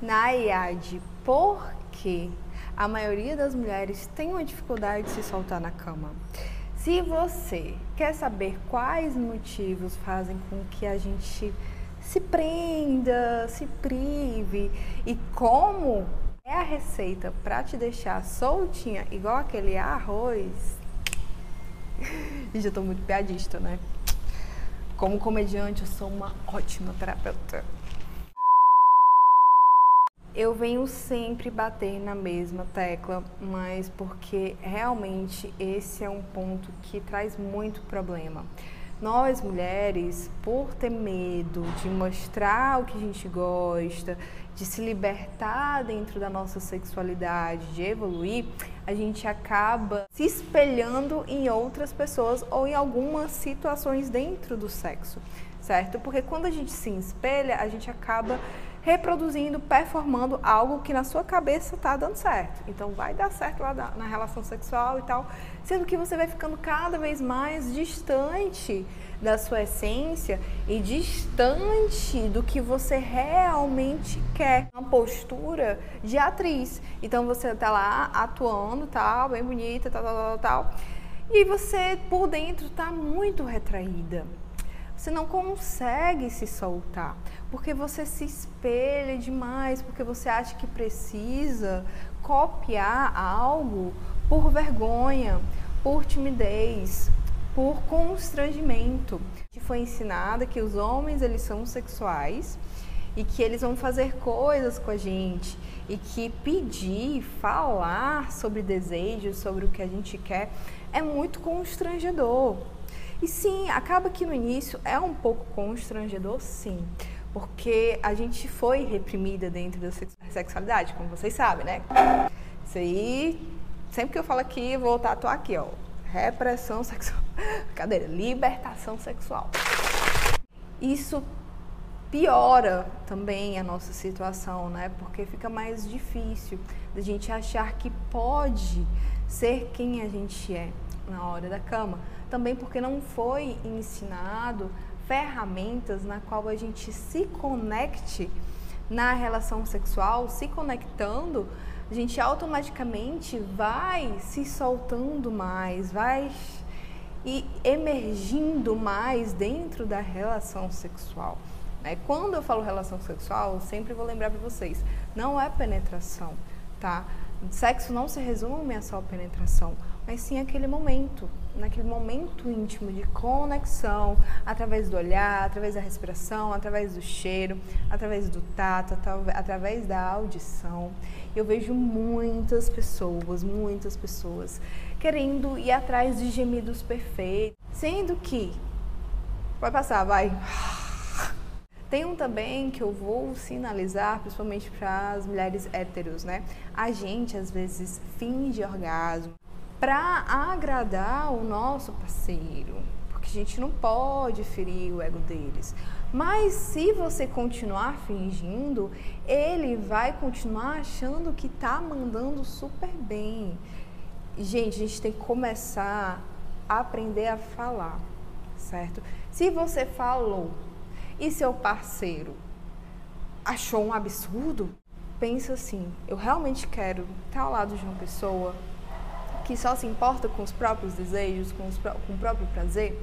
Nayade, por que a maioria das mulheres tem uma dificuldade de se soltar na cama? Se você quer saber quais motivos fazem com que a gente se prenda, se prive e como é a receita para te deixar soltinha igual aquele arroz. E já tô muito piadista, né? Como comediante, eu sou uma ótima terapeuta. Eu venho sempre bater na mesma tecla, mas porque realmente esse é um ponto que traz muito problema. Nós mulheres, por ter medo de mostrar o que a gente gosta, de se libertar dentro da nossa sexualidade, de evoluir, a gente acaba se espelhando em outras pessoas ou em algumas situações dentro do sexo, certo? Porque quando a gente se espelha, a gente acaba reproduzindo, performando algo que na sua cabeça está dando certo. Então vai dar certo lá na relação sexual e tal, sendo que você vai ficando cada vez mais distante da sua essência e distante do que você realmente quer. Uma postura de atriz. Então você tá lá atuando, tal, bem bonita, tal, tal, tal, tal. E você por dentro tá muito retraída. Você não consegue se soltar, porque você se espelha demais, porque você acha que precisa copiar algo por vergonha, por timidez, por constrangimento. Foi ensinada que os homens eles são sexuais e que eles vão fazer coisas com a gente e que pedir, falar sobre desejos, sobre o que a gente quer é muito constrangedor. E sim, acaba que no início é um pouco constrangedor, sim, porque a gente foi reprimida dentro da sexualidade, como vocês sabem, né? Isso aí, sempre que eu falo aqui, eu vou tatuar aqui, ó. Repressão sexual. Cadê? Libertação sexual. Isso piora também a nossa situação, né? Porque fica mais difícil da gente achar que pode ser quem a gente é na hora da cama também porque não foi ensinado ferramentas na qual a gente se conecte na relação sexual, se conectando, a gente automaticamente vai se soltando mais, vai e emergindo mais dentro da relação sexual. Né? Quando eu falo relação sexual, sempre vou lembrar para vocês, não é penetração, tá? Sexo não se resume a só penetração, mas sim aquele momento, naquele momento íntimo de conexão, através do olhar, através da respiração, através do cheiro, através do tato, através da audição. Eu vejo muitas pessoas, muitas pessoas querendo ir atrás de gemidos perfeitos, sendo que vai passar, vai. Tem um também que eu vou sinalizar, principalmente para as mulheres héteros, né? A gente às vezes finge orgasmo, para agradar o nosso parceiro, porque a gente não pode ferir o ego deles. Mas se você continuar fingindo, ele vai continuar achando que tá mandando super bem. Gente, a gente tem que começar a aprender a falar, certo? Se você falou e seu parceiro achou um absurdo, pensa assim: eu realmente quero estar ao lado de uma pessoa que só se importa com os próprios desejos, com, os, com o próprio prazer,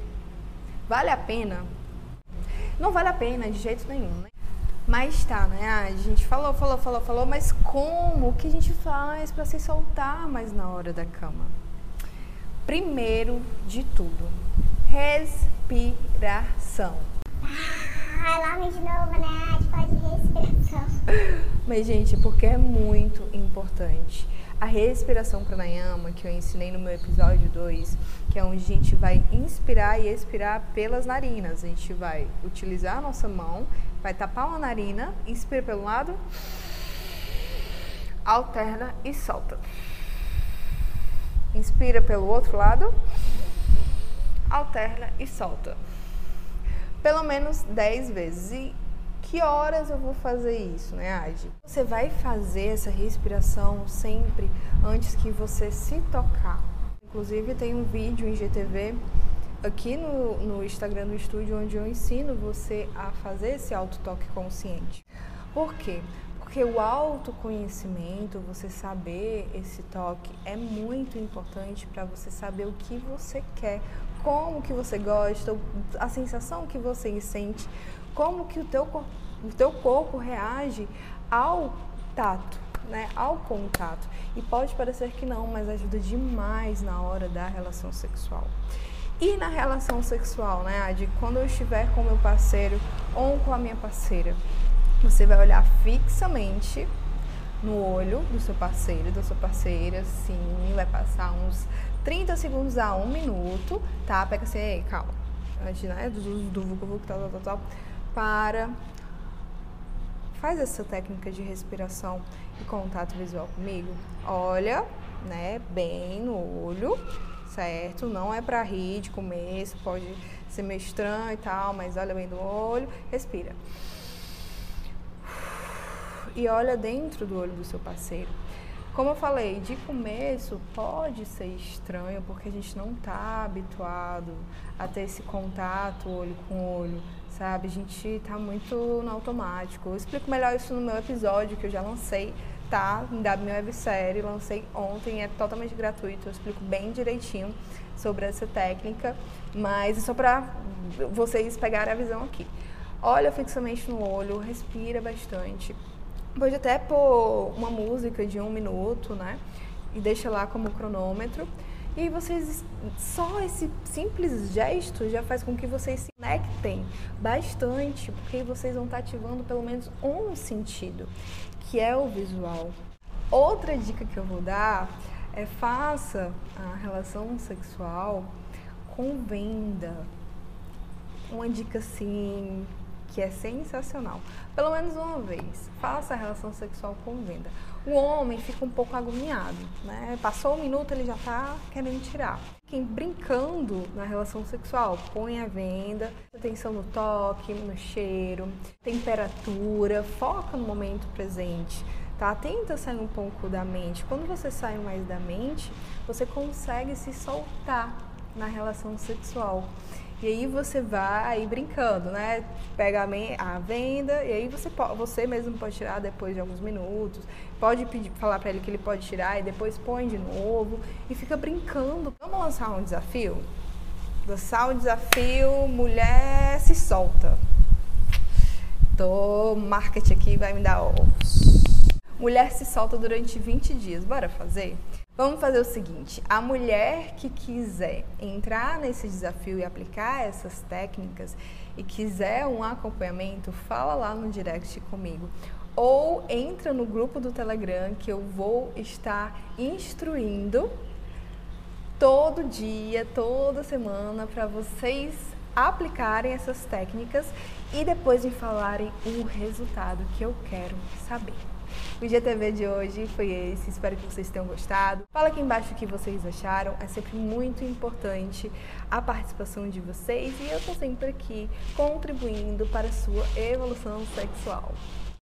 vale a pena? Não vale a pena de jeito nenhum, né? Mas tá, né? a gente falou, falou, falou, falou, mas como? O que a gente faz para se soltar mais na hora da cama? Primeiro de tudo, respiração. Lá de novo, né? Fala de respiração. Mas, gente, porque é muito importante a respiração pranayama, que eu ensinei no meu episódio 2, que é onde a gente vai inspirar e expirar pelas narinas. A gente vai utilizar a nossa mão, vai tapar uma narina, inspira pelo lado, alterna e solta. Inspira pelo outro lado, alterna e solta. Pelo menos 10 vezes. E que horas eu vou fazer isso, né, Adi? Você vai fazer essa respiração sempre antes que você se tocar. Inclusive tem um vídeo em GTV aqui no, no Instagram do estúdio onde eu ensino você a fazer esse autotoque consciente. Por quê? Porque o autoconhecimento, você saber esse toque, é muito importante para você saber o que você quer, como que você gosta, a sensação que você sente, como que o teu, o teu corpo reage ao tato, né, ao contato. E pode parecer que não, mas ajuda demais na hora da relação sexual. E na relação sexual, né, Adi? Quando eu estiver com meu parceiro ou com a minha parceira, você vai olhar fixamente no olho do seu parceiro, da sua parceira, sim, vai passar uns 30 segundos a um minuto, tá? Pega ei, calma. Antes, né, do, do vucu, vucu, tal, tal, tal, tal, para. Faz essa técnica de respiração e contato visual comigo. Olha, né, bem no olho, certo? Não é para rir de começo, pode ser meio estranho e tal, mas olha bem no olho, respira e olha dentro do olho do seu parceiro. Como eu falei, de começo pode ser estranho porque a gente não está habituado a ter esse contato olho com olho, sabe? A gente está muito no automático. Eu explico melhor isso no meu episódio que eu já lancei, tá? Da minha websérie, lancei ontem, é totalmente gratuito. Eu explico bem direitinho sobre essa técnica, mas é só para vocês pegarem a visão aqui. Olha fixamente no olho, respira bastante Pode até pôr uma música de um minuto, né? E deixa lá como cronômetro. E vocês, só esse simples gesto já faz com que vocês se conectem bastante, porque vocês vão estar ativando pelo menos um sentido, que é o visual. Outra dica que eu vou dar é faça a relação sexual com venda. Uma dica assim que é sensacional. Pelo menos uma vez, faça a relação sexual com venda. O homem fica um pouco agoniado, né? Passou um minuto, ele já está querendo tirar. Quem brincando na relação sexual, põe a venda, atenção no toque, no cheiro, temperatura, foca no momento presente. Tá? Tenta sair um pouco da mente. Quando você sai mais da mente, você consegue se soltar na relação sexual. E aí você vai brincando, né? Pega a venda e aí você, você mesmo pode tirar depois de alguns minutos. Pode pedir, falar para ele que ele pode tirar e depois põe de novo e fica brincando. Vamos lançar um desafio? Lançar um desafio, mulher se solta. Tô marketing aqui vai me dar ovos. Mulher se solta durante 20 dias. Bora fazer? Vamos fazer o seguinte: a mulher que quiser entrar nesse desafio e aplicar essas técnicas e quiser um acompanhamento, fala lá no direct comigo. Ou entra no grupo do Telegram que eu vou estar instruindo todo dia, toda semana, para vocês aplicarem essas técnicas e depois me falarem o resultado que eu quero saber. O IGTV de hoje foi esse, espero que vocês tenham gostado. Fala aqui embaixo o que vocês acharam, é sempre muito importante a participação de vocês e eu tô sempre aqui contribuindo para a sua evolução sexual.